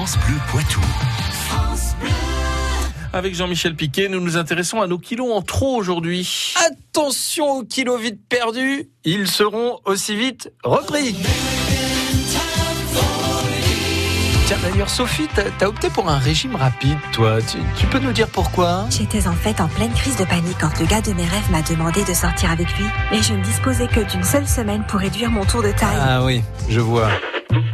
France Bleu Poitou. Avec Jean-Michel Piquet, nous nous intéressons à nos kilos en trop aujourd'hui. Attention aux kilos vite perdus, ils seront aussi vite repris. Tiens d'ailleurs Sophie, t'as as opté pour un régime rapide toi. Tu, tu peux nous dire pourquoi? J'étais en fait en pleine crise de panique quand le gars de mes rêves m'a demandé de sortir avec lui. Mais je ne disposais que d'une seule semaine pour réduire mon tour de taille. Ah oui, je vois.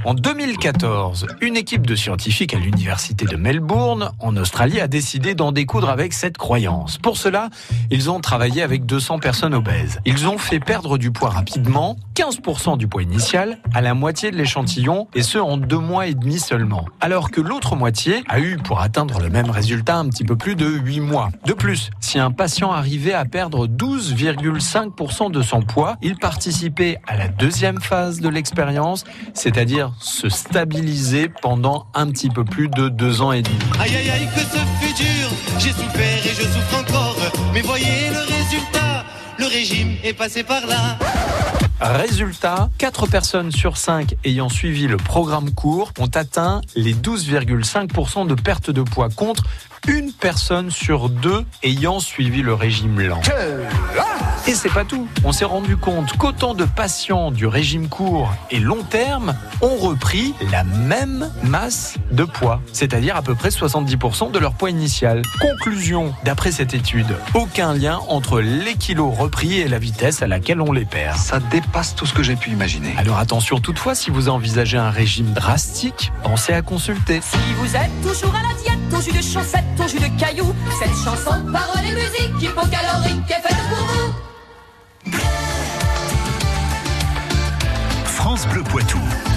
En 2014, une équipe de scientifiques à l'université de Melbourne, en Australie, a décidé d'en découdre avec cette croyance. Pour cela, ils ont travaillé avec 200 personnes obèses. Ils ont fait perdre du poids rapidement, 15% du poids initial, à la moitié de l'échantillon, et ce en deux mois et demi seulement. Alors que l'autre moitié a eu, pour atteindre le même résultat, un petit peu plus de 8 mois. De plus, si un patient arrivait à perdre 12,5% de son poids, il participait à la deuxième phase de l'expérience, c'est-à-dire se stabiliser pendant un petit peu plus de deux ans et demi. Aïe aïe aïe que ce fut dur, j'ai souffert et je souffre encore, mais voyez le résultat, le régime est passé par là. Résultat, 4 personnes sur 5 ayant suivi le programme court ont atteint les 12,5% de perte de poids contre une personne sur deux ayant suivi le régime lent. Et c'est pas tout. On s'est rendu compte qu'autant de patients du régime court et long terme ont repris la même masse de poids, c'est-à-dire à peu près 70% de leur poids initial. Conclusion, d'après cette étude, aucun lien entre les kilos repris et la vitesse à laquelle on les perd. Ça dépasse tout ce que j'ai pu imaginer. Alors attention toutefois, si vous envisagez un régime drastique, pensez à consulter. Si vous êtes toujours à la diète, ton jus de chaussettes, ton jus de cailloux, cette chanson, paroles et musique, hypocalorique est faite pour vous. France Bleu Poitou.